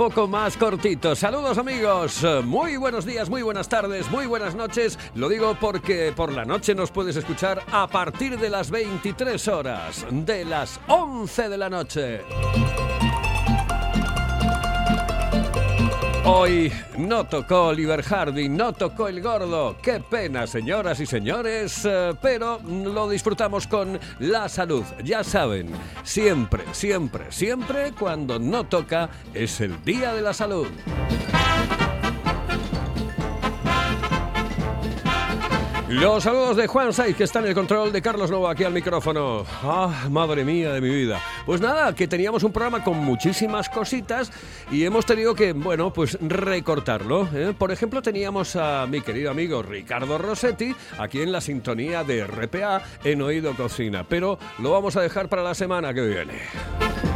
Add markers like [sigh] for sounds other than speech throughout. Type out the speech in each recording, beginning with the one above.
Poco más cortito. Saludos amigos. Muy buenos días, muy buenas tardes, muy buenas noches. Lo digo porque por la noche nos puedes escuchar a partir de las 23 horas, de las 11 de la noche. Hoy no tocó Oliver Hardy, no tocó el gordo. Qué pena, señoras y señores, eh, pero lo disfrutamos con la salud. Ya saben, siempre, siempre, siempre cuando no toca es el Día de la Salud. Los saludos de Juan Saiz, que está en el control de Carlos Nova aquí al micrófono. Ah, madre mía de mi vida. Pues nada, que teníamos un programa con muchísimas cositas y hemos tenido que, bueno, pues recortarlo. ¿eh? Por ejemplo, teníamos a mi querido amigo Ricardo Rossetti aquí en la sintonía de RPA en Oído Cocina, pero lo vamos a dejar para la semana que viene.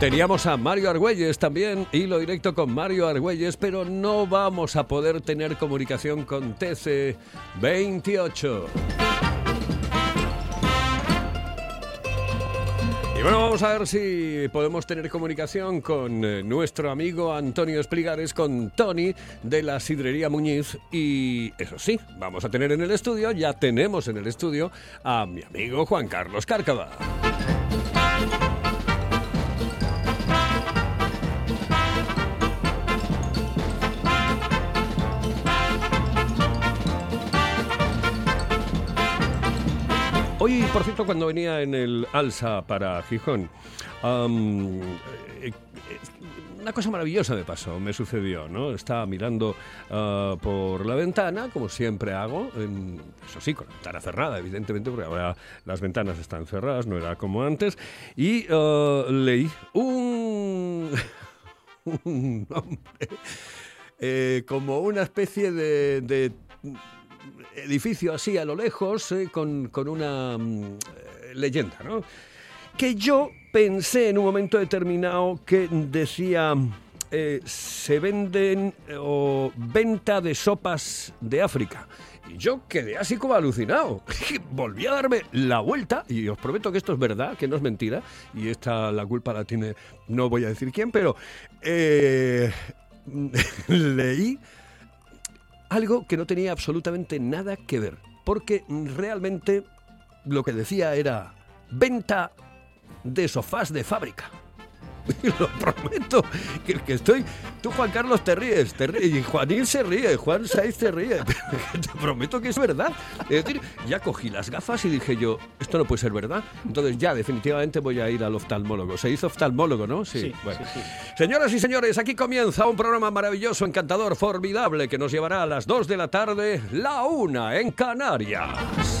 Teníamos a Mario Argüelles también, hilo directo con Mario Argüelles, pero no vamos a poder tener comunicación con TC28. Y bueno, vamos a ver si podemos tener comunicación con eh, nuestro amigo Antonio Espligares, con Tony de la Sidrería Muñiz. Y eso sí, vamos a tener en el estudio, ya tenemos en el estudio a mi amigo Juan Carlos Cárcava. Hoy, por cierto, cuando venía en el Alsa para Gijón, eh, eh, una cosa maravillosa me pasó, me sucedió, ¿no? Estaba mirando ah, por la ventana, como siempre hago, en- eso sí, con la ventana cerrada, evidentemente, porque ahora las ventanas están cerradas, no era como antes, y ah, leí un, [laughs] un eh, como una especie de edificio así a lo lejos, eh, con, con una mm, eh, leyenda, ¿no? Que yo pensé en un momento determinado que decía, eh, se venden o venta de sopas de África. Y yo quedé así como alucinado. [laughs] Volví a darme la vuelta y os prometo que esto es verdad, que no es mentira. Y esta la culpa la tiene, no voy a decir quién, pero [laughs] leí algo que no tenía absolutamente nada que ver, porque realmente lo que decía era venta de sofás de fábrica. [laughs] Lo prometo, que, que estoy... Tú, Juan Carlos, te ríes, te ríes, y Juanín se ríe, Juan Saiz se ríe, [laughs] pero te prometo que es verdad. Es decir, ya cogí las gafas y dije yo, esto no puede ser verdad. Entonces ya definitivamente voy a ir al oftalmólogo. Se hizo oftalmólogo, ¿no? Sí, bueno. sí, sí. Señoras y señores, aquí comienza un programa maravilloso, encantador, formidable, que nos llevará a las 2 de la tarde, la una en Canarias.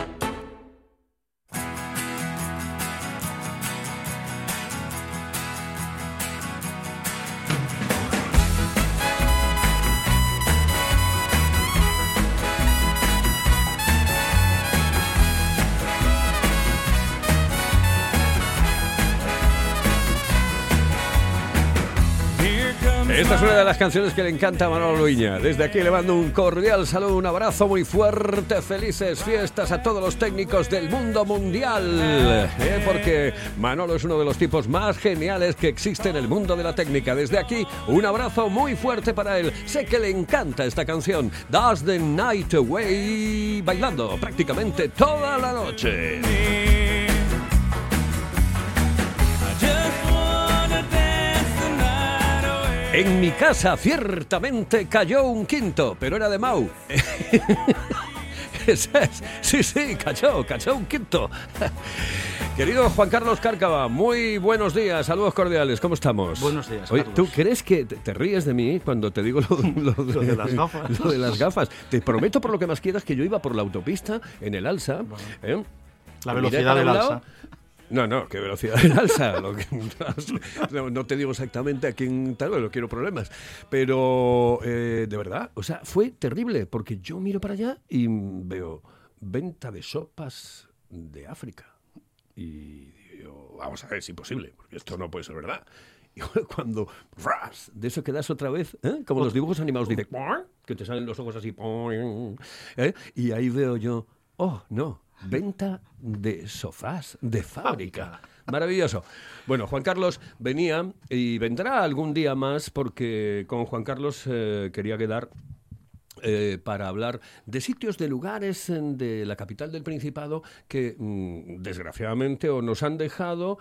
Esta es una de las canciones que le encanta a Manolo Luña. Desde aquí le mando un cordial saludo, un abrazo muy fuerte, felices fiestas a todos los técnicos del mundo mundial. ¿eh? Porque Manolo es uno de los tipos más geniales que existe en el mundo de la técnica. Desde aquí, un abrazo muy fuerte para él. Sé que le encanta esta canción, Does the Night Away, bailando prácticamente toda la noche. En mi casa ciertamente cayó un quinto, pero era de Mau. [laughs] Sí, sí, cayó, cayó un quinto. Querido Juan Carlos Cárcava, muy buenos días, saludos cordiales, ¿cómo estamos? Buenos días, Oye, Carlos. ¿tú crees que te, te ríes de mí cuando te digo lo, lo de, Lo de las gafas. [laughs] lo de las gafas? Te prometo por lo que más quieras que yo iba por la autopista en el alza. ¿eh? La velocidad del alza. No, no, qué velocidad del alza. Lo que- [laughs] no, no te digo exactamente a quién tal, no quiero problemas. Pero, eh, de verdad, o sea, fue terrible, porque yo miro para allá y veo venta de sopas de África. Y digo, vamos a ver, es imposible, porque esto no puede ser verdad. [laughs] Y cuando, ras, de eso que das otra vez, ¿eh? como los dibujos animados, dice, [laughs] que te salen los ojos así, ¿eh? y ahí veo yo, oh, no, venta de sofás de fábrica. Maravilloso. Bueno, Juan Carlos venía y vendrá algún día más porque con Juan Carlos eh, quería quedar eh, para hablar de sitios, de lugares eh, de la capital del Principado que mm, desgraciadamente o nos han dejado,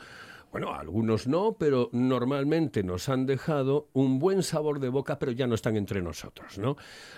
bueno, algunos no, pero normalmente nos han dejado un buen sabor de boca, pero ya no están entre nosotros, ¿no?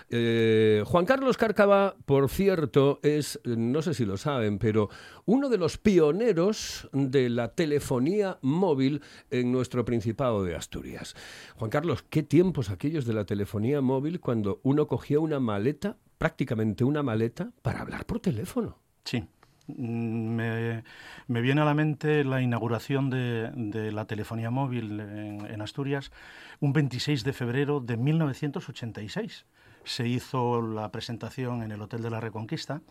Eh, Juan Carlos Cárcava, por cierto, es, no sé si lo saben, pero uno de los pioneros de la telefonía móvil en nuestro Principado de Asturias. Juan Carlos, ¿qué tiempos aquellos de la telefonía móvil cuando uno cogía una maleta, prácticamente una maleta, para hablar por teléfono? Sí. Mm, Me, me viene a la mente la inauguración de, la telefonía móvil en, Asturias un 26 de febrero de 1986. Se hizo la presentación en el Hotel de la Reconquista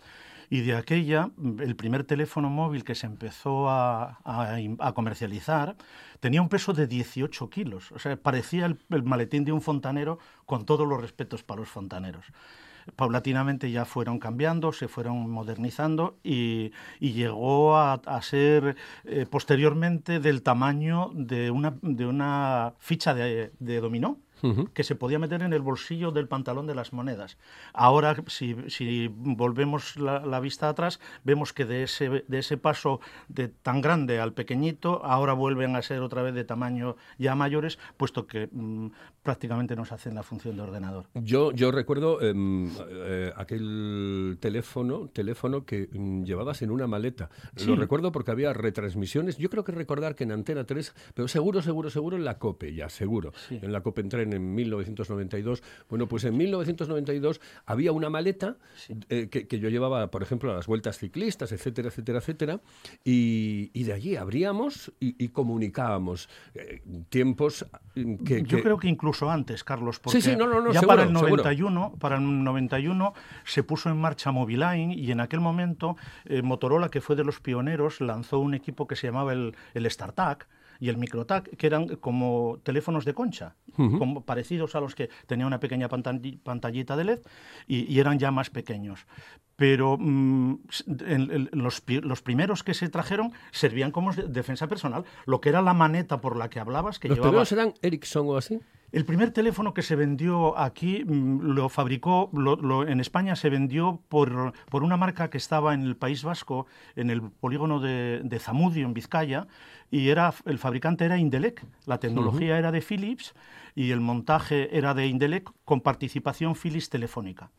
y de aquella el primer teléfono móvil que se empezó a, comercializar tenía un peso de 18 kilos. O sea, parecía el maletín de un fontanero con todos los respetos para los fontaneros paulatinamente ya fueron cambiando, se fueron modernizando y, llegó a, a ser eh, posteriormente del tamaño de una, de una ficha de dominó que se podía meter en el bolsillo del pantalón de las monedas. Ahora, si, si volvemos la, la vista atrás, vemos que de ese, de ese paso de tan grande al pequeñito, ahora vuelven a ser otra vez de tamaño ya mayores, puesto que mm, prácticamente nos hacen la función de ordenador. Yo, yo recuerdo em, eh, aquel teléfono, teléfono que mm, llevabas en una maleta. Lo recuerdo porque había retransmisiones. Yo creo que recordar que en Antena 3, pero seguro, seguro, seguro en la COPE, ya, seguro. Sí. En la COPE entré en 1992. Bueno, pues en 1992 había una maleta eh, que, que yo llevaba, por ejemplo, a las vueltas ciclistas, etcétera, etcétera, etcétera. Y, y de allí abríamos y, y comunicábamos. Eh, tiempos mm, que, Yo que- creo que incluso antes, Carlos, porque sí, no, no, no, ya seguro, para el seguro. 91, para el 91 se puso en marcha Moviline y en aquel momento eh, Motorola, que fue de los pioneros, lanzó un equipo que se llamaba el, el StarTAC y el MicroTAC, que eran como teléfonos de concha, como parecidos a los que tenía una pequeña pantalli- pantallita de LED y, y eran ya más pequeños. Pero mm, en- en los, los primeros que se trajeron servían como de- defensa personal, lo que era la maneta por la que hablabas, que ¿Los llevaba... primeros eran Ericsson o así? El primer teléfono que se vendió aquí mm, lo fabricó, lo- lo- en España se vendió por, por una marca que estaba en el País Vasco, en el polígono de, de Zamudio, en Vizcaya, y era, el fabricante era Indelec. La tecnología era de Philips y el montaje era de Indelec con participación Philips telefónica.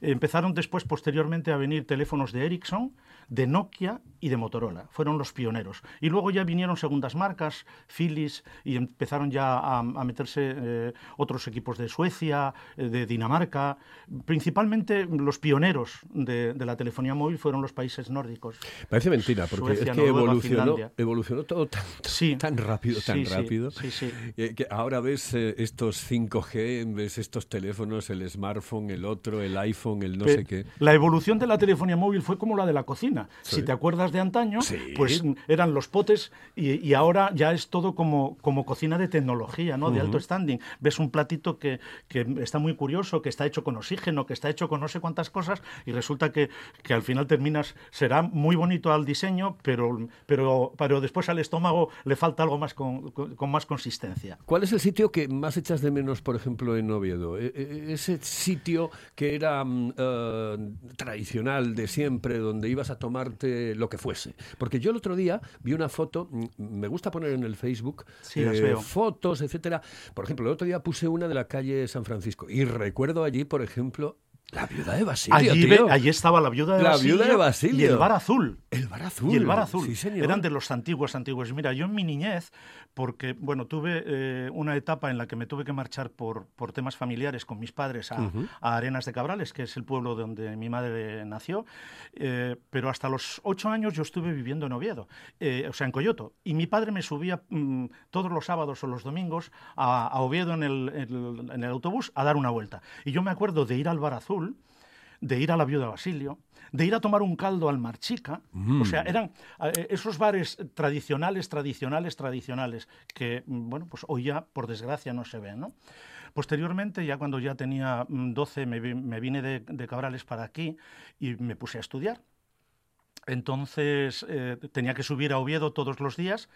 Empezaron después, posteriormente, a venir teléfonos de Ericsson, de Nokia y de Motorola. Fueron los pioneros. Y luego ya vinieron segundas marcas, Philips, y empezaron ya a, a meterse eh, otros equipos de Suecia, eh, de Dinamarca. Principalmente los pioneros de, de la telefonía móvil fueron los países nórdicos. Parece mentira, porque Suecia, es que Noruega, evolucionó, evolucionó todo tan, Sí. tan rápido, tan Sí, rápido. sí, eh, que ahora ves eh, estos 5G, ves estos teléfonos, el smartphone, el otro, el iPhone, el no sé qué. La evolución de la telefonía móvil fue como la de la cocina. Sí. Si te acuerdas de antaño, Sí. pues eran los potes y, y ahora ya es todo como, como cocina de tecnología, ¿no? De alto standing. Ves un platito que, que está muy curioso, que está hecho con oxígeno, que está hecho con no sé cuántas cosas y resulta que, que al final terminas, será muy bonito al diseño, pero, pero, pero después al estómago le falta algo más con, con- con más consistencia. ¿Cuál es el sitio que más echas de menos, por ejemplo, en Oviedo? E- e- Ese sitio que era eh, tradicional de siempre, donde ibas a tomarte lo que fuese. Porque yo el otro día vi una foto, mm, me gusta poner en el Facebook eh, Sí, las veo. fotos, etcétera. Por ejemplo, el otro día puse una de la calle San Francisco y recuerdo allí, por ejemplo, la viuda de Basilio. Allí, tío. ve- allí estaba la viuda de La Basilio, viuda de Basilio. y el bar azul. El bar azul. Y el bar azul. Sí, señor. Eran de los antiguos, antiguos. Mira, yo en mi niñez, porque, bueno, tuve eh, una etapa en la que me tuve que marchar por, por temas familiares con mis padres a, a Arenas de Cabrales, que es el pueblo donde mi madre nació, eh, pero hasta los ocho años yo estuve viviendo en Oviedo, eh, o sea, en Coyoto. Y mi padre me subía mm, todos los sábados o los domingos a, a Oviedo en el, en el- en el autobús a dar una vuelta. Y yo me acuerdo de ir al bar azul, de ir a la viuda Basilio, de ir a tomar un caldo al Marchica. O sea, eran eh, esos bares tradicionales, tradicionales, tradicionales, que, mm, bueno, pues hoy ya, por desgracia, no se ven, ¿no? Posteriormente, ya cuando ya tenía mm, 12, me, vi- me vine de, de Cabrales para aquí y me puse a estudiar. Entonces eh, tenía que subir a Oviedo todos los días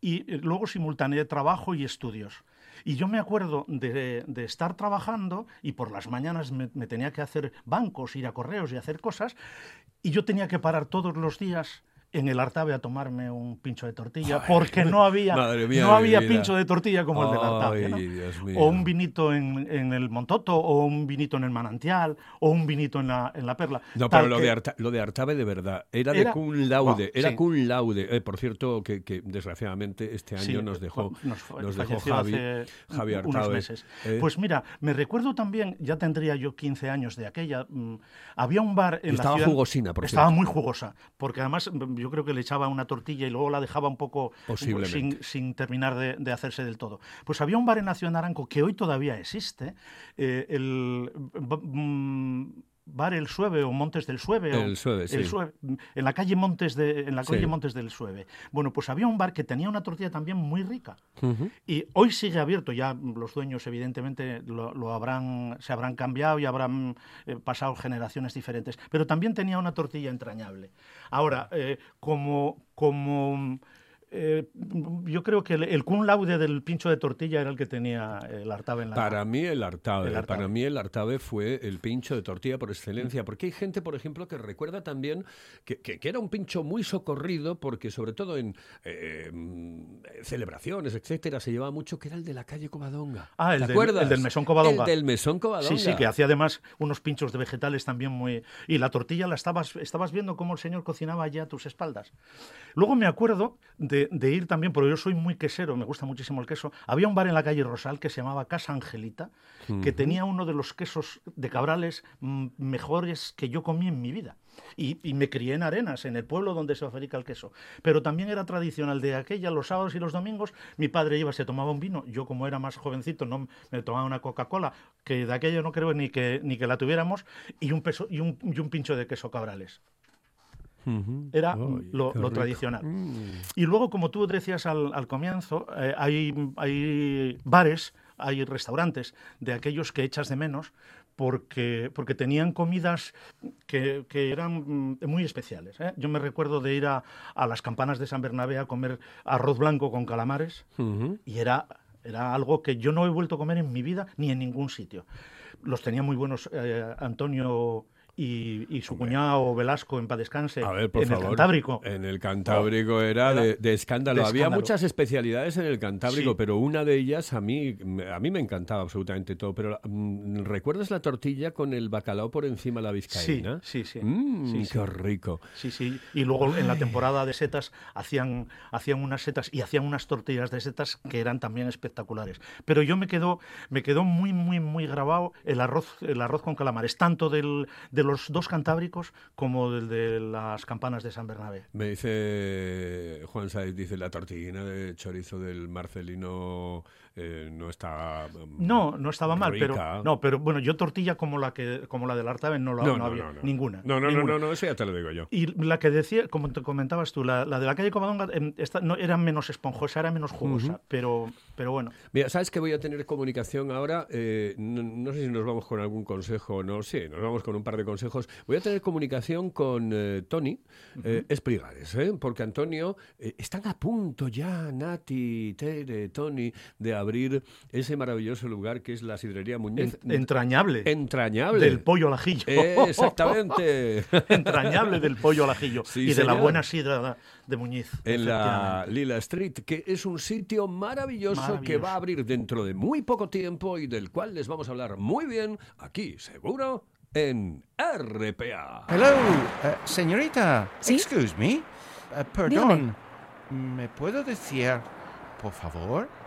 y eh, luego simultaneé trabajo y estudios. Y yo me acuerdo de, estar trabajando y por las mañanas me tenía que hacer bancos, ir a correos y hacer cosas. Y yo tenía que parar todos los días en el Artabe a tomarme un pincho de tortilla porque no había, mía no había vida. pincho de tortilla como el del Artabe. Ay, ¿no? Dios mío. O un vinito en, en el Montoto, o un vinito en el Manantial, o un vinito en la, en la Perla. No, Tal pero lo que- de, Arta- lo de Artabe de verdad, era, de cum laude, era sí. cum laude. Eh, por cierto, que, que desgraciadamente este año Sí, nos dejó, nos nos dejó falleció Javi, hace Javi unos Artabe. meses. eh. Pues mira, me recuerdo también, ya tendría yo 15 años de aquella, mm, había un bar en Estaba la ciudad... jugosina, por Estaba cierto. muy jugosa, porque además mm, yo creo que le echaba una tortilla y luego la dejaba un poco sin, sin terminar de, de hacerse del todo. Pues había un bar en la ciudad de Naranco que hoy todavía existe, eh, el mm, bar El Sueve o Montes del Sueve. o- El Sueve, sí. Sueve, en la calle Montes de, en la calle Sí. Montes del Sueve. Bueno, pues había un bar que tenía una tortilla también muy rica. Y hoy sigue abierto, ya los dueños evidentemente lo, lo habrán, se habrán cambiado y habrán eh, pasado generaciones diferentes, pero también tenía una tortilla entrañable. Ahora, eh, como, como eh, yo creo que el, el cum laude del pincho de tortilla era el que tenía el Artabe en la Para mí el Artabe, El Artabe. para mí el Artabe fue el pincho de tortilla por excelencia, porque hay gente, por ejemplo, que recuerda también que, que- que era un pincho muy socorrido, porque sobre todo en eh, mm, celebraciones, etcétera, se llevaba mucho que era el de la calle Covadonga. Ah, el ¿Te del- acuerdas? el del Mesón Covadonga. El del Mesón Covadonga. Sí, sí, que hacía además unos pinchos de vegetales también muy... Y la tortilla la estabas, estabas viendo cómo el señor cocinaba allá a tus espaldas. Luego me acuerdo de, de ir también, porque yo soy muy quesero, me gusta muchísimo el queso. Había un bar en la calle Rosal que se llamaba Casa Angelita, que tenía uno de los quesos de cabrales mm, mejores que yo comí en mi vida. Y, y me crié en Arenas, en el pueblo donde se fabrica el queso. Pero también era tradicional de aquella, los sábados y los domingos, mi padre iba, se tomaba un vino. Yo, como era más jovencito, no me tomaba una Coca-Cola, que de aquello no creo ni que, ni que la tuviéramos, y un, peso, y, un, y un pincho de queso cabrales. Era lo, tradicional. Mm. Y luego, como tú decías al, al comienzo, eh, hay, hay bares, hay restaurantes de aquellos que echas de menos porque, porque tenían comidas que, que eran mm, muy especiales. ¿eh? Yo me recuerdo de ir a, a las campanas de San Bernabé a comer arroz blanco con calamares y era, era algo que yo no he vuelto a comer en mi vida ni en ningún sitio. Los tenía muy buenos eh, Antonio y, y su cuñado Velasco en paz descanse A ver, por en favor. el Cantábrico. En el Cantábrico era, Era de, de escándalo. de Había muchas especialidades en el Cantábrico, Sí. pero una de ellas a mí, a mí me encantaba absolutamente todo. Pero mm, ¿recuerdas la tortilla con el bacalao por encima de la vizcaína? Sí, sí, sí. Mm, Sí, qué rico. Sí, sí. Y luego en la temporada de setas hacían, hacían unas setas y hacían unas tortillas de setas que eran también espectaculares. Pero yo me quedó, me quedó muy, muy, muy grabado el arroz, el arroz con calamares, tanto del, los dos cantábricos como del de las campanas de San Bernabé. Me dice Juan Saiz, dice la tortillina de chorizo del Marcelino eh, no está. mm, No, no estaba mal, rica. pero no, pero bueno, yo tortilla como la que como la del Artaben no, la, no, había ninguna. No, no, no, ninguna. no, no, eso ya te lo digo yo. Y la que decía, como te comentabas tú, la, la de la calle Covadonga em, esta, no, era menos esponjosa, era menos jugosa, pero, pero bueno. Mira, ¿sabes que voy a tener comunicación ahora? Eh, no, no sé si nos vamos con algún consejo o no. Sí, nos vamos con un par de consejos. Voy a tener comunicación con eh, Tony Esprigares, ¿eh? porque Antonio, están a punto ya, Nati, Tere, Tony, de abrir ese maravilloso lugar que es la Sidrería Muñiz. En- entrañable. Entrañable. Del pollo al ajillo. Eh, exactamente. [laughs] entrañable del pollo al ajillo. Sí, y de la señor. buena sidra de Muñiz. en la. Lila Street, que es un sitio maravilloso, que Maravilloso. va a abrir dentro de muy poco tiempo y del cual les vamos a hablar muy bien aquí, seguro, en RPA. Hello, eh, señorita. ¿Sí? Excuse me. Eh, perdón. ¿Me puedo decir, por favor,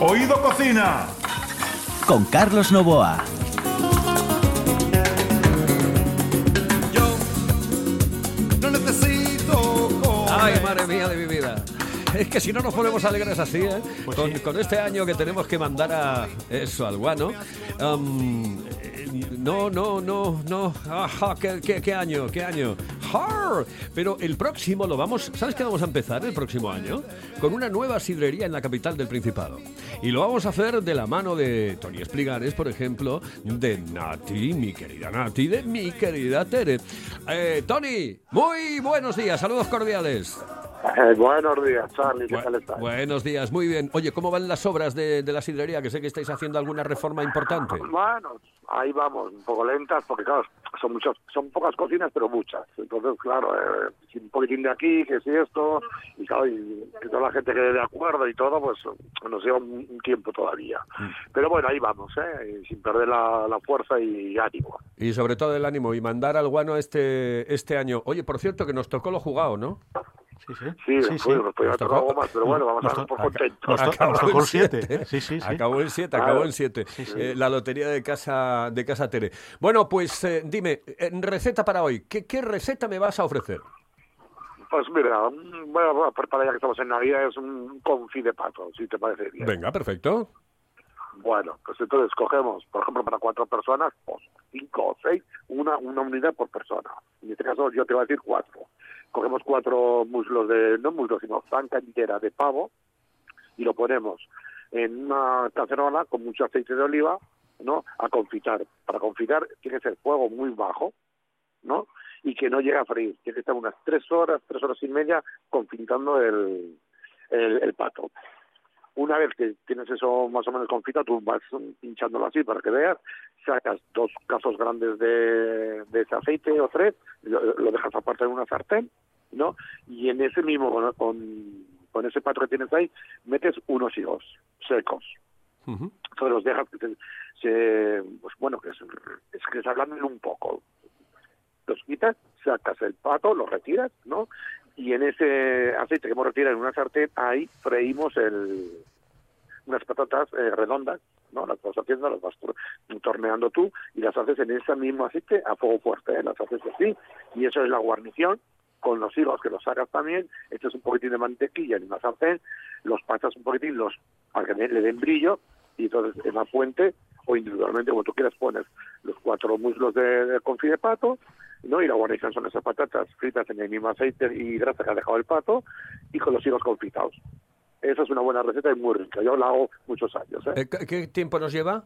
Oído Cocina. Con Carlos Novoa. No necesito Ay, madre mía de mi vida. Es que si no nos ponemos alegres así, ¿eh? Pues con, sí. con este año que tenemos que mandar a eso, al guano. am, eh, no, no, no, no. Ajá, ¿qué, qué, qué año? ¿Qué año? Pero el próximo lo vamos. ¿Sabes qué vamos a empezar el próximo año? Con una nueva sidrería en la capital del Principado. Y lo vamos a hacer de la mano de Tony Espligares, por ejemplo, de Nati, mi querida Nati, de mi querida Tere. Eh, Tony, muy buenos días, saludos cordiales. Eh, buenos días, Charlie, ¿qué Bu- tal estás? Buenos días, muy bien. Oye, ¿cómo van las obras de, de la sidrería? Que sé que estáis haciendo alguna reforma importante. Bueno, ahí vamos, un poco lentas, porque claro, son muchas, son pocas cocinas, pero muchas. Entonces, claro, eh, si un poquitín de aquí, que si esto, y claro, y que toda la gente quede de acuerdo y todo, pues nos lleva un, un tiempo todavía. Mm. Pero bueno, ahí vamos, ¿eh? Sin perder la, la fuerza y ánimo. Y sobre todo el ánimo y mandar al guano este, este año. Oye, por cierto, que nos tocó lo jugado, ¿no? Sí, sí. Sí, sí, pues, sí. nos podía Nos tocar tocó- algo más, pero bueno, vamos a estar poco contentos. Acabó el 7. siete. Sí, sí, sí. Acabó en 7, Claro. acabó en 7. Sí, sí. la lotería de casa, de casa Tere. Bueno, pues eh, dime, eh, receta para hoy. ¿Qué, ¿Qué receta me vas a ofrecer? Pues mira, bueno, bueno, para ya que estamos en Navidad, es un confit de pato, si te parece bien. Venga, perfecto. Bueno, pues entonces cogemos, por ejemplo, para cuatro personas, pues cinco o seis, una, una unidad por persona. En este caso yo te voy a decir cuatro. Cogemos cuatro muslos de, no muslos, sino zanca entera de pavo y lo ponemos en una cacerola con mucho aceite de oliva, ¿no? A confitar. Para confitar tiene que ser fuego muy bajo, ¿no? Y que no llegue a freír. Tiene que estar unas tres horas, tres horas y media confitando el, el, el pato. Una vez que tienes eso más o menos confitado, tú vas pinchándolo así para que veas, sacas dos casos grandes de, de ese aceite o tres, lo, lo dejas aparte en una sartén, ¿no? Y en ese mismo, con, con, con ese pato que tienes ahí, metes unos higos secos. Entonces los dejas que se, se- pues bueno, que, se, es que se ablanden un poco. Los quitas, sacas el pato, lo retiras, ¿no? Y en ese aceite que hemos retirado en una sartén, ahí freímos el, unas patatas eh, redondas, ¿no? Las vas haciendo, las vas tor- torneando tú y las haces en ese mismo aceite a fuego fuerte, ¿eh? Las haces así y eso es la guarnición con los higos que los sacas también, echas un poquitín de mantequilla en una sartén, los pasas un poquitín los para que le den brillo y entonces en la fuente o individualmente como tú quieras pones los cuatro muslos de, de confit de pato ¿no? y la guarnición son esas patatas fritas en el mismo aceite y grasa que ha dejado el pato y con los higos confitados Esa es una buena receta y muy rica. Yo la hago muchos años. ¿eh? Eh, ¿qué- ¿Qué tiempo nos lleva?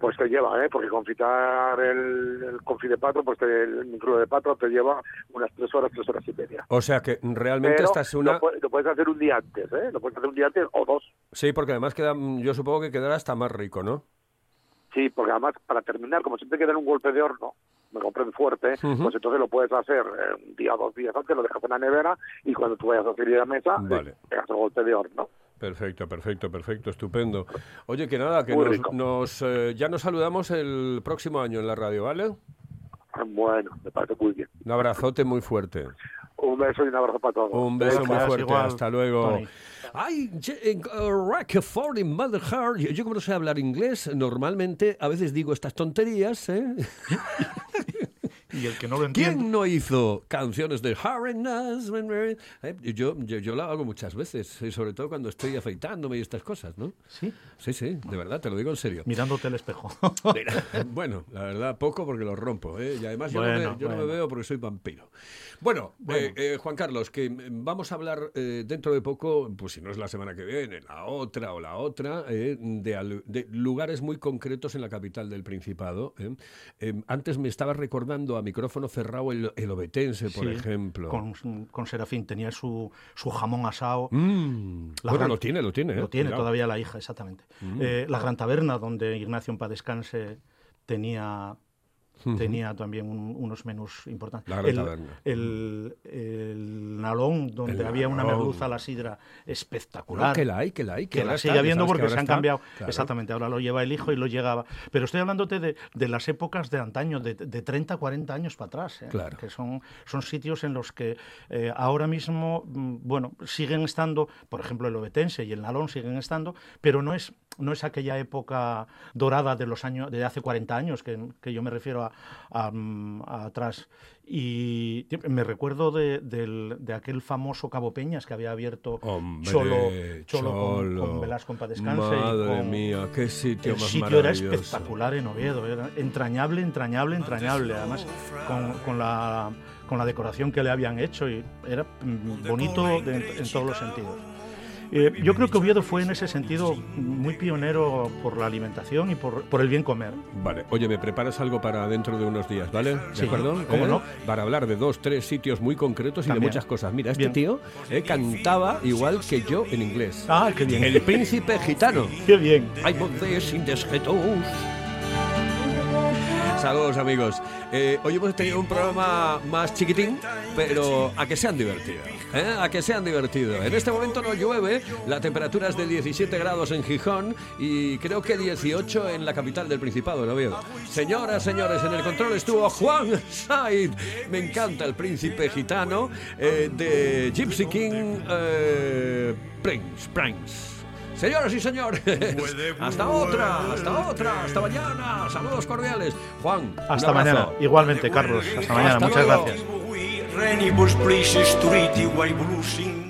Pues te lleva, ¿eh? porque confitar el, el confit de pato, pues te- el micro de pato te lleva unas tres horas, tres horas y media. O sea que realmente Pero esta es una... lo, lo puedes hacer un día antes, ¿eh? Lo puedes hacer un día antes o dos. Sí, porque además queda, yo supongo que quedará hasta más rico, ¿no? Sí, porque además para terminar, como siempre queda en un golpe de horno, me compré fuerte, pues entonces lo puedes hacer eh, un día o dos días antes, lo dejas en la nevera y cuando tú vayas a salir de la mesa, Vale. pegas el golpe de horno. Perfecto, perfecto, perfecto, estupendo. Oye, que nada, que Muy nos, nos, eh, ya nos saludamos el próximo año en la radio, ¿vale? Bueno, me parece muy bien. Un abrazote muy fuerte. Un beso y un abrazo para todos. Un beso muy fuerte. igual, Hasta luego. Tony. Ay, uh, Rockford in Mother Heart. Yo, yo como no sé hablar inglés, normalmente a veces digo estas tonterías, ¿eh? [laughs] Y el que no lo entiende. ¿Quién no hizo canciones de Harry? Eh, Yo, yo, yo lo hago muchas veces, y sobre todo cuando estoy afeitándome y estas cosas, ¿no? Sí, Sí, sí, de verdad, te lo digo en serio. mirándote el espejo. Mira, bueno, la verdad, poco porque lo rompo. ¿eh? Y además yo, no, me, yo no me bueno. veo porque soy vampiro. Bueno, eh, eh, Juan Carlos, que mm, vamos a hablar eh, dentro de poco, pues si no es la semana que viene, la otra o la otra, de, al- de lugares muy concretos en la capital del Principado. antes me estabas recordando a micrófono cerrado el, el obetense, por Sí, ejemplo. Con, con Serafín tenía su, su jamón asado. Mm, bueno, gran- lo tiene, lo tiene. ¿eh? Lo tiene Cuidado. todavía la hija, exactamente. Mm. Eh, la Gran Taberna, donde Ignacio en paz descanse tenía, Tenía también un- unos menús importantes. La Gran el, Taberna. El, el Nalón, donde El había una merluza a la sidra espectacular. No, que la hay, que la hay. que la sigue habiendo porque se han está. cambiado. Claro. Exactamente, ahora lo lleva el hijo y lo llegaba. Pero estoy hablándote de, de las épocas de antaño, de, de 30, 40 años para atrás. ¿eh? Claro. Que son, son sitios en los que eh, ahora mismo, mm, bueno, siguen estando, por ejemplo, el Obetense y el Nalón siguen estando, pero no es, no es aquella época dorada de los años, de hace 40 años, que, que yo me refiero a, a, mm, a atrás. Y me recuerdo de, del- de aquel famoso Cabo Peñas que había abierto Hombre, Cholo, Cholo con- Cholo. Con, Velasco en paz descanse. y Madre con- mía, qué sitio el más sitio era espectacular en Oviedo, era entrañable, entrañable, entrañable, además con, con la, con la decoración que le habían hecho y era mm, bonito de- en todos los sentidos. Eh, yo creo que Oviedo fue en ese sentido muy pionero por la alimentación y por, por el bien comer. Vale, oye, me preparas algo para dentro de unos días, ¿vale? ¿De Sí, acuerdo? ¿cómo ¿Eh? no? Para hablar de dos, tres sitios muy concretos y También. de muchas cosas. Mira, este Bien. tío eh, cantaba igual que yo en inglés. Ah, qué bien. El príncipe gitano. [laughs] Qué bien. In des Ghettos. Saludos amigos. Eh, hoy hemos tenido un programa más chiquitín, pero a que sean divertidos. ¿Eh? A que sean divertidos. En este momento no llueve, la temperatura es de 17 grados en Gijón y creo que 18 en la capital del Principado, ¿no veo? Señoras, señores, en el control estuvo Juan Said. Me encanta el príncipe gitano eh, de Gypsy King eh, Prince. Prince. Señoras y señores, [laughs] hasta otra, hasta otra, hasta mañana. Saludos cordiales. Juan, Hasta mañana. Igualmente, Carlos. Hasta mañana. Hasta Muchas luego. gracias. Reni, Bosch, Plisci, Sturiti, Guai, Blussi,